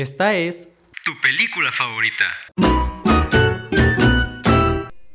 Esta es tu película favorita.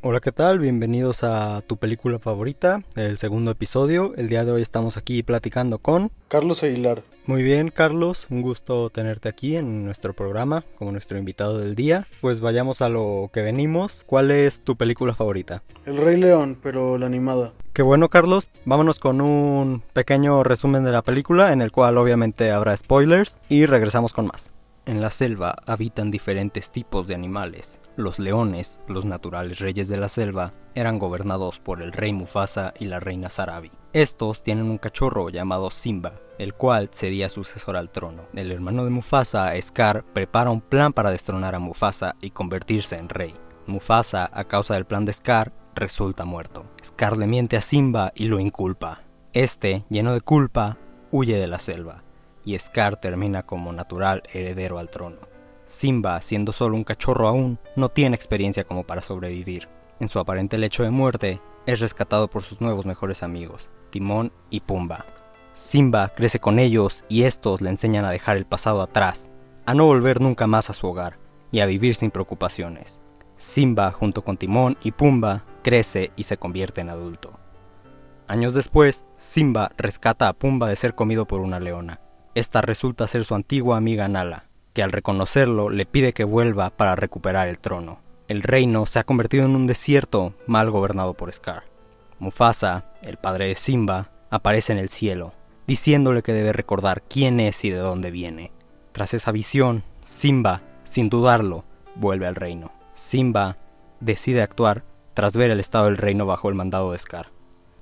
Hola, ¿qué tal? Bienvenidos a tu película favorita, el segundo episodio. El día de hoy estamos aquí platicando con Carlos Aguilar. Muy bien, Carlos, un gusto tenerte aquí en nuestro programa como nuestro invitado del día. Pues vayamos a lo que venimos. ¿Cuál es tu película favorita? El Rey León, pero la animada. Qué bueno, Carlos. Vámonos con un pequeño resumen de la película, en el cual obviamente habrá spoilers, y regresamos con más. En la selva habitan diferentes tipos de animales. Los leones, los naturales reyes de la selva, eran gobernados por el rey Mufasa y la reina Sarabi. Estos tienen un cachorro llamado Simba, el cual sería sucesor al trono. El hermano de Mufasa, Scar, prepara un plan para destronar a Mufasa y convertirse en rey. Mufasa, a causa del plan de Scar, resulta muerto. Scar le miente a Simba y lo inculpa. Este, lleno de culpa, huye de la selva y Scar termina como natural heredero al trono. Simba, siendo solo un cachorro aún, no tiene experiencia como para sobrevivir. En su aparente lecho de muerte, es rescatado por sus nuevos mejores amigos, Timón y Pumba. Simba crece con ellos y estos le enseñan a dejar el pasado atrás, a no volver nunca más a su hogar y a vivir sin preocupaciones. Simba, junto con Timón y Pumba, crece y se convierte en adulto. Años después, Simba rescata a Pumba de ser comido por una leona esta resulta ser su antigua amiga Nala, que al reconocerlo le pide que vuelva para recuperar el trono. El reino se ha convertido en un desierto mal gobernado por Scar. Mufasa, el padre de Simba, aparece en el cielo, diciéndole que debe recordar quién es y de dónde viene. Tras esa visión, Simba, sin dudarlo, vuelve al reino. Simba decide actuar tras ver el estado del reino bajo el mandado de Scar.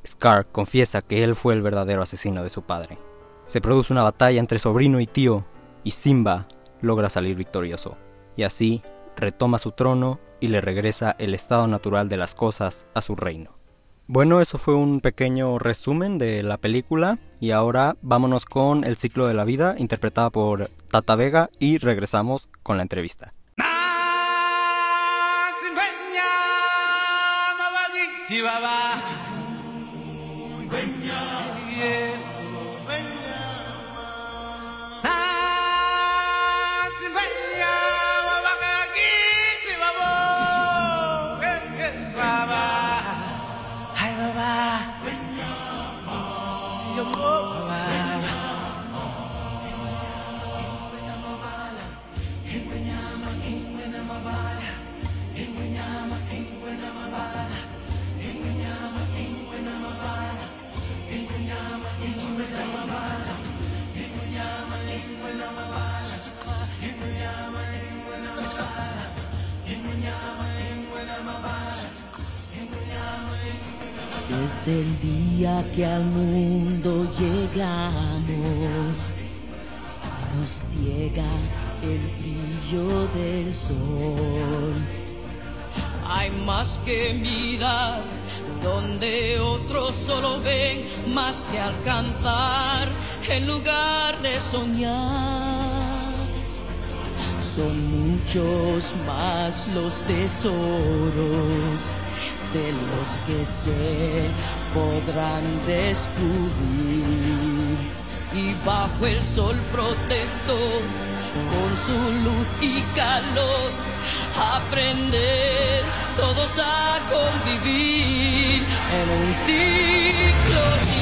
Scar confiesa que él fue el verdadero asesino de su padre. Se produce una batalla entre sobrino y tío, y Simba logra salir victorioso, y así retoma su trono y le regresa el estado natural de las cosas a su reino. Bueno, eso fue un pequeño resumen de la película y ahora vámonos con El ciclo de la vida interpretada por Tata Vega y regresamos con la entrevista. 妹呀 Desde el día que al mundo llegamos, nos llega el brillo del sol. Hay más que mirar donde otros solo ven, más que alcanzar en lugar de soñar. Son muchos más los tesoros de los que se podrán descubrir. Y bajo el sol protector, con su luz y calor, aprender todos a convivir en un ciclo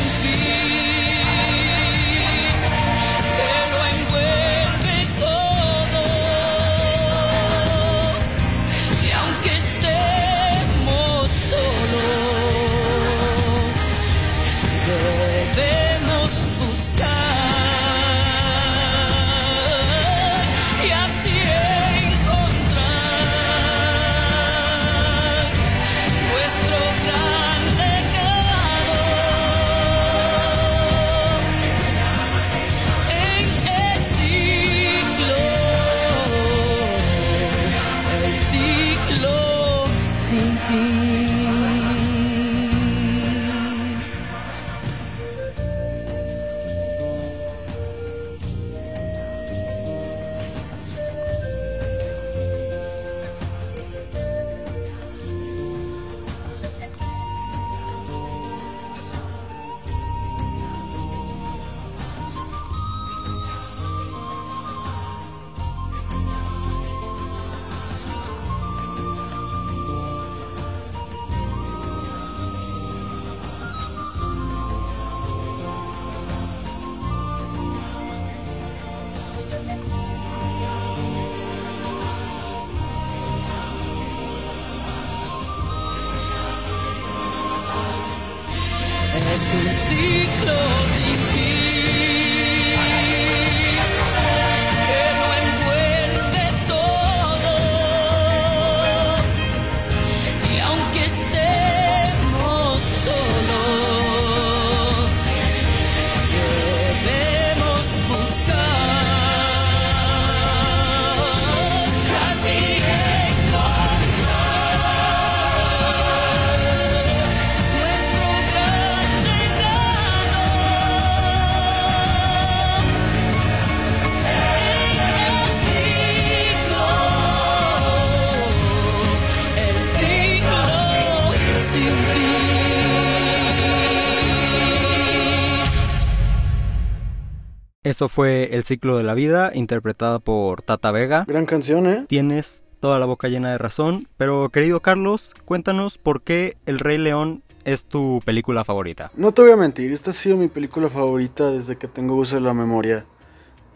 Eso fue El ciclo de la vida, interpretada por Tata Vega. Gran canción, ¿eh? Tienes toda la boca llena de razón, pero querido Carlos, cuéntanos por qué El Rey León es tu película favorita. No te voy a mentir, esta ha sido mi película favorita desde que tengo uso de la memoria.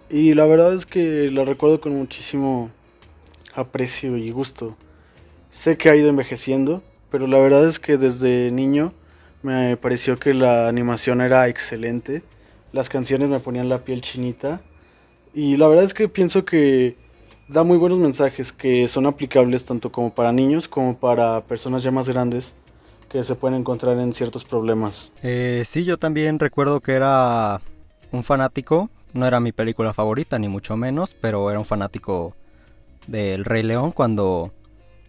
Y la verdad es que la recuerdo con muchísimo aprecio y gusto. Sé que ha ido envejeciendo, pero la verdad es que desde niño me pareció que la animación era excelente. Las canciones me ponían la piel chinita. Y la verdad es que pienso que da muy buenos mensajes que son aplicables tanto como para niños como para personas ya más grandes que se pueden encontrar en ciertos problemas. Eh, sí, yo también recuerdo que era un fanático, no era mi película favorita ni mucho menos, pero era un fanático del Rey León cuando,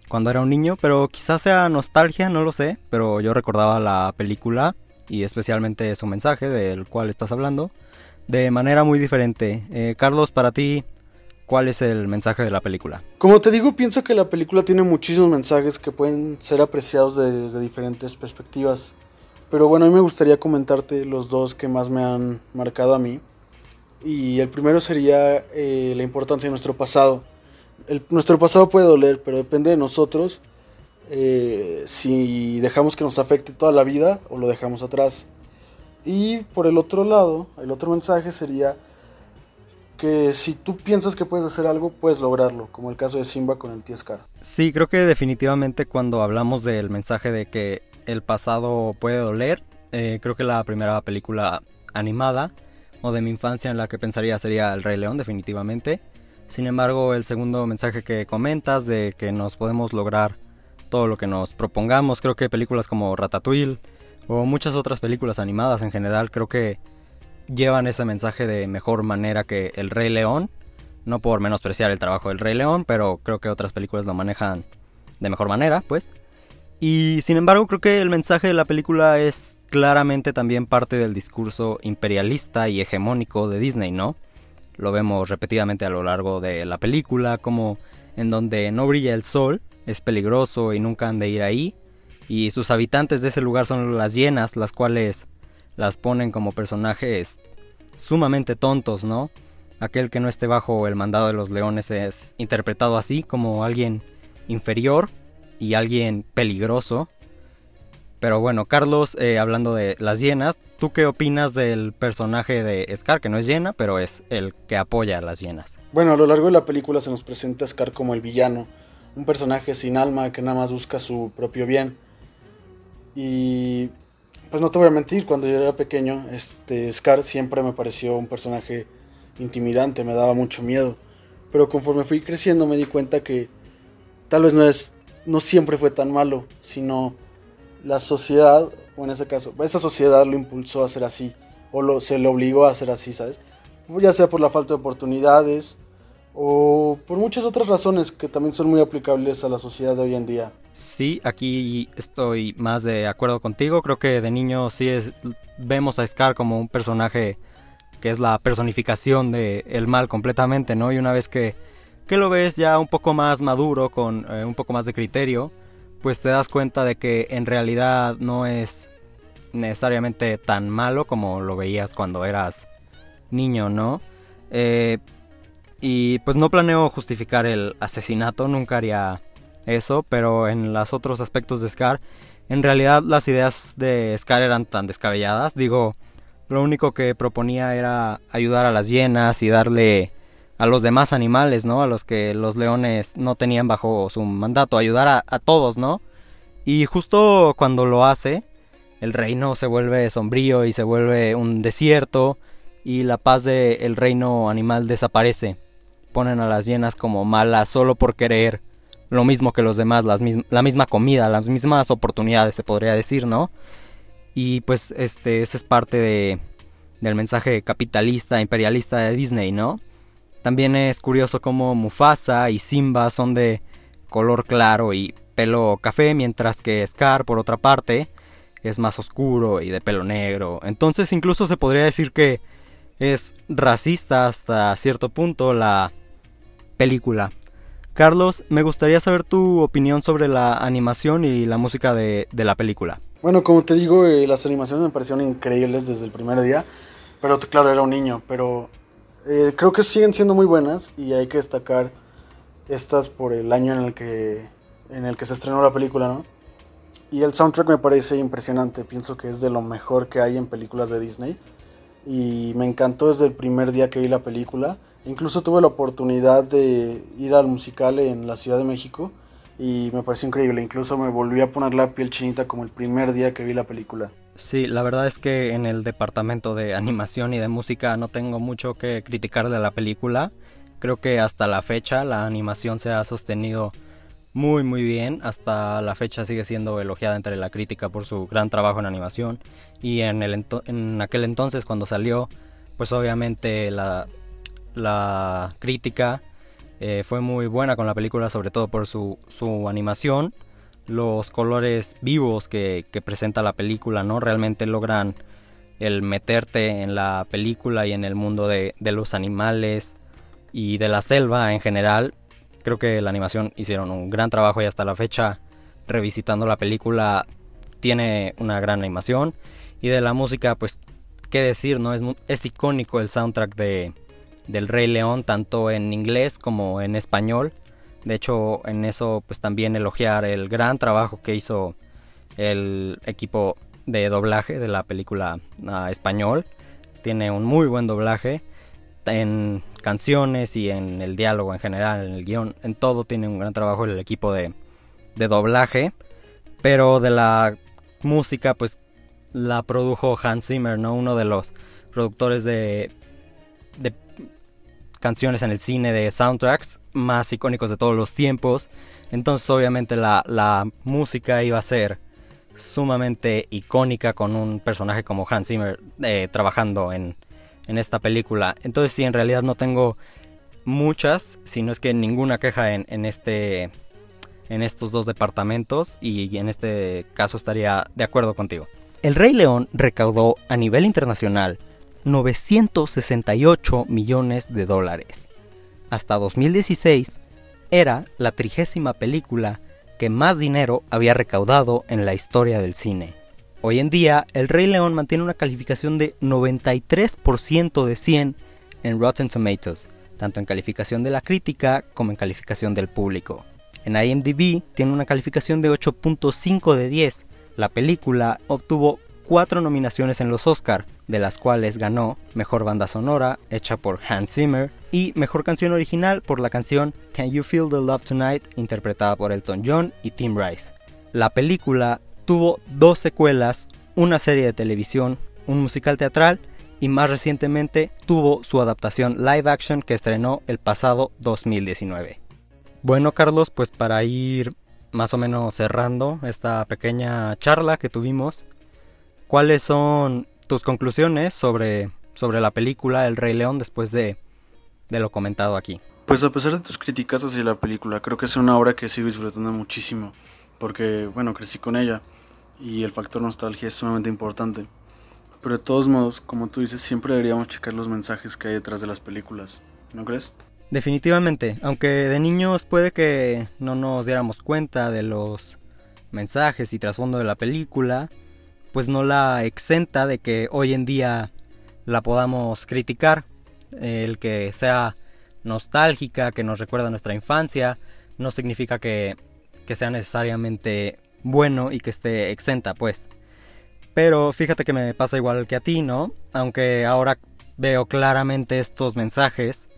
cuando era un niño, pero quizás sea nostalgia, no lo sé, pero yo recordaba la película y especialmente su mensaje del cual estás hablando de manera muy diferente. Eh, Carlos, para ti, ¿Cuál es el mensaje de la película? Como te digo, pienso que la película tiene muchísimos mensajes que pueden ser apreciados desde diferentes perspectivas. Pero bueno, a mí me gustaría comentarte los dos que más me han marcado a mí. Y el primero sería eh, la importancia de nuestro pasado. nuestro pasado puede doler, pero depende de nosotros eh, si dejamos que nos afecte toda la vida o lo dejamos atrás. Y por el otro lado, el otro mensaje sería que si tú piensas que puedes hacer algo, puedes lograrlo, como el caso de Simba con el tío Scar. Sí, creo que definitivamente cuando hablamos del mensaje de que el pasado puede doler, eh, creo que la primera película animada o de mi infancia en la que pensaría sería El Rey León, definitivamente. Sin embargo, el segundo mensaje que comentas de que nos podemos lograr todo lo que nos propongamos, creo que películas como Ratatouille o muchas otras películas animadas en general, creo que llevan ese mensaje de mejor manera que El Rey León. No por menospreciar el trabajo del Rey León, pero creo que otras películas lo manejan de mejor manera, pues. Y sin embargo, creo que el mensaje de la película es claramente también parte del discurso imperialista y hegemónico de Disney, ¿no? Lo vemos repetidamente a lo largo de la película, como en donde no brilla el sol, es peligroso y nunca han de ir ahí, y sus habitantes de ese lugar son las hienas, las cuales las ponen como personajes sumamente tontos, ¿no? Aquel que no esté bajo el mandado de los leones es interpretado así como alguien inferior y alguien peligroso. Pero bueno, Carlos, eh, hablando de las hienas, ¿tú qué opinas del personaje de Scar, que no es hiena, pero es el que apoya a las hienas? Bueno, a lo largo de la película se nos presenta Scar como el villano, un personaje sin alma que nada más busca su propio bien. Y pues no te voy a mentir, cuando yo era pequeño, este Scar siempre me pareció un personaje intimidante, me daba mucho miedo. Pero conforme fui creciendo me di cuenta que tal vez no es no siempre fue tan malo, sino la sociedad, o en ese caso, esa sociedad lo impulsó a ser así, o lo, se le obligó a ser así, ¿sabes? Ya sea por la falta de oportunidades, o por muchas otras razones que también son muy aplicables a la sociedad de hoy en día. Sí, aquí estoy más de acuerdo contigo. Creo que de niño sí es, vemos a Scar como un personaje que es la personificación del el mal completamente, ¿no? Y una vez que, que, lo ves ya un poco más maduro, con eh, un poco más de criterio, pues te das cuenta de que en realidad no es necesariamente tan malo como lo veías cuando eras niño, ¿no? Eh, y pues no planeo justificar el asesinato, nunca haría eso, pero en los otros aspectos de Scar, en realidad las ideas de Scar eran tan descabelladas. Digo, lo único que proponía era ayudar a las hienas y darle a los demás animales, ¿no? A los que los leones no tenían bajo su mandato, ayudar a, todos, ¿no? Y justo cuando lo hace, el reino se vuelve sombrío y se vuelve un desierto y la paz del reino animal desaparece. Ponen a las hienas como malas solo por querer lo mismo que los demás, las la misma comida, las mismas oportunidades, se podría decir, ¿no? Y pues este, ese es parte de, del mensaje capitalista, imperialista de Disney, ¿no? También es curioso cómo Mufasa y Simba son de color claro y pelo café, mientras que Scar, por otra parte, es más oscuro y de pelo negro. Entonces incluso se podría decir que es racista hasta cierto punto la película. Carlos, me gustaría saber tu opinión sobre la animación y la música de, la película. Bueno, como te digo, eh, las animaciones me parecieron increíbles desde el primer día, pero claro, era un niño, pero Eh, creo que siguen siendo muy buenas y hay que destacar estas por el año en el que, en el que se estrenó la película, ¿no? Y el soundtrack me parece impresionante, pienso que es de lo mejor que hay en películas de Disney. Y me encantó desde el primer día que vi la película. Incluso tuve la oportunidad de ir al musical en la Ciudad de México y me pareció increíble. Incluso me volví a poner la piel chinita como el primer día que vi la película. Sí, la verdad es que en el departamento de animación y de música no tengo mucho que criticar de la película. Creo que hasta la fecha la animación se ha sostenido muy muy bien. Hasta la fecha sigue siendo elogiada entre la crítica por su gran trabajo en animación. Y en, el en aquel entonces cuando salió, pues obviamente la, la crítica eh, fue muy buena con la película, sobre todo por su, su animación. Los colores vivos que, que, presenta la película, ¿no? Realmente logran el meterte en la película y en el mundo de, de los animales y de la selva en general. Creo que la animación hicieron un gran trabajo y hasta la fecha, revisitando la película, tiene una gran animación. Y de la música, pues, qué decir, ¿no? Es, es icónico el soundtrack de, del Rey León, tanto en inglés como en español. De hecho, en eso pues también elogiar el gran trabajo que hizo el equipo de doblaje de la película uh, español. Tiene un muy buen doblaje en canciones y en el diálogo en general, en el guion, en todo tiene un gran trabajo el equipo de, de doblaje. Pero de la música, pues la produjo Hans Zimmer, ¿no? Uno de los productores de, de canciones en el cine de soundtracks más icónicos de todos los tiempos. Entonces obviamente la, la música iba a ser sumamente icónica con un personaje como Hans Zimmer eh, trabajando en, en, esta película. Entonces sí, en realidad no tengo muchas, si no es que ninguna queja en, en, este, en estos dos departamentos y en este caso estaría de acuerdo contigo. El Rey León recaudó a nivel internacional 968 millones de dólares. Hasta 2016 era la trigésima película que más dinero había recaudado en la historia del cine. Hoy en día, El Rey León mantiene una calificación de 93% de 100 en Rotten Tomatoes, tanto en calificación de la crítica como en calificación del público. En IMDb tiene una calificación de 8.5 de 10. La película obtuvo cuatro nominaciones en los Oscar, de las cuales ganó Mejor Banda Sonora, hecha por Hans Zimmer, y Mejor Canción Original por la canción Can You Feel the Love Tonight, interpretada por Elton John y Tim Rice. La película tuvo dos secuelas, una serie de televisión, un musical teatral y más recientemente tuvo su adaptación live action que estrenó el pasado 2019. Bueno Carlos, pues para ir más o menos cerrando esta pequeña charla que tuvimos, ¿cuáles son tus conclusiones sobre, sobre la película El Rey León después de, de lo comentado aquí. Pues a pesar de tus críticas hacia la película, creo que es una obra que sigo disfrutando muchísimo, porque bueno, crecí con ella y el factor nostalgia es sumamente importante. Pero de todos modos, como tú dices, siempre deberíamos checar los mensajes que hay detrás de las películas, ¿no crees? Definitivamente, aunque de niños puede que no nos diéramos cuenta de los mensajes y trasfondo de la película, pues no la exenta de que hoy en día la podamos criticar. El que sea nostálgica, que nos recuerda nuestra infancia, no significa que, que sea necesariamente bueno y que esté exenta, pues. Pero fíjate que me pasa igual que a ti, ¿no? Aunque ahora veo claramente estos mensajes,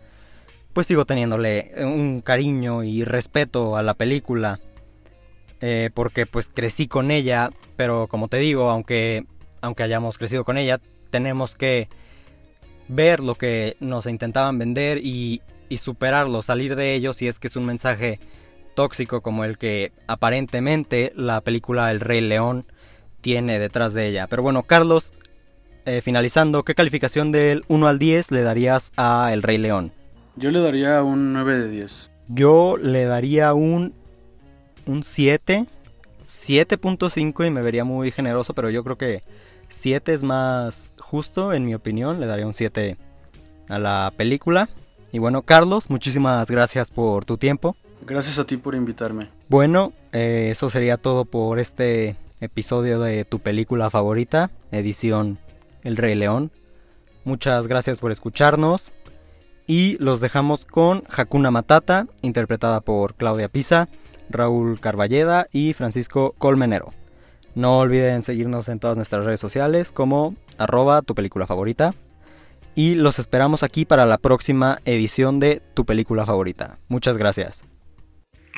pues sigo teniéndole un cariño y respeto a la película. Eh, porque pues crecí con ella, pero como te digo, aunque, aunque hayamos crecido con ella, tenemos que ver lo que nos intentaban vender y, y superarlo, salir de ello si es que es un mensaje tóxico como el que aparentemente la película El Rey León tiene detrás de ella. Pero bueno, Carlos, eh, finalizando, ¿qué calificación del 1 al 10 le darías a El Rey León? Yo le daría un 9 de 10. Yo le daría un un 7, 7.5 y me vería muy generoso, pero yo creo que 7 es más justo en mi opinión, le daría un 7 a la película. Y bueno, Carlos, muchísimas gracias por tu tiempo. Gracias a ti por invitarme. Bueno, eh, eso sería todo por este episodio de tu película favorita, edición El Rey León. Muchas gracias por escucharnos Y los dejamos con Hakuna Matata, interpretada por Claudia Pisa, Raúl Carballeda y Francisco Colmenero. No olviden seguirnos en todas nuestras redes sociales como arroba tu película favorita. Y los esperamos aquí para la próxima edición de Tu película favorita. Muchas gracias.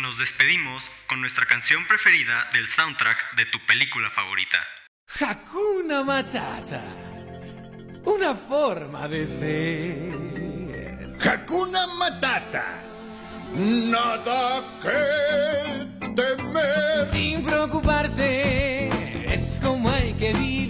Nos despedimos con nuestra canción preferida del soundtrack de tu película favorita. Hakuna Matata. Una forma de ser. Hakuna Matata. Nada que temer. Sin preocuparse, es como hay que vivir.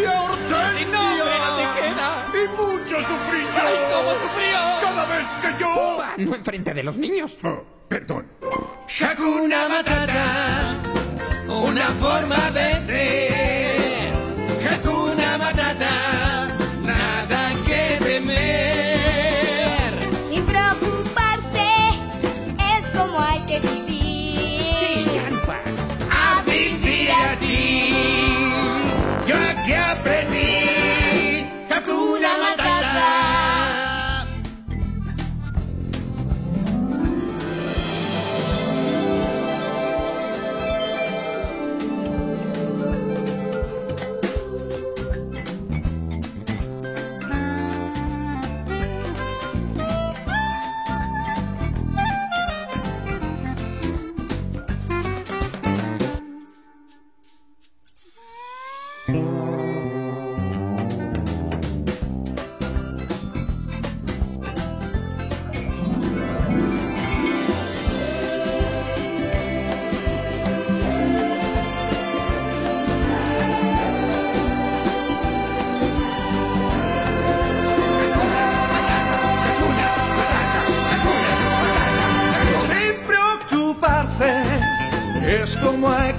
Hortensia. No te queda. Y mucho sufrí yo. ¡Ay, cómo sufrió! Cada vez que yo... No enfrente de los niños. Oh, perdón. Hakuna Matata, una forma de ser. Hakuna Matata, nada que temer. Sin preocuparse, es como hay que vivir.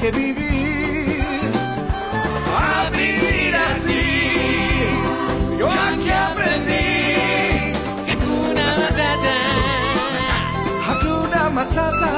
que vivir. A vivir así, yo aquí aprendí. Hakuna Matata. Hakuna Matata.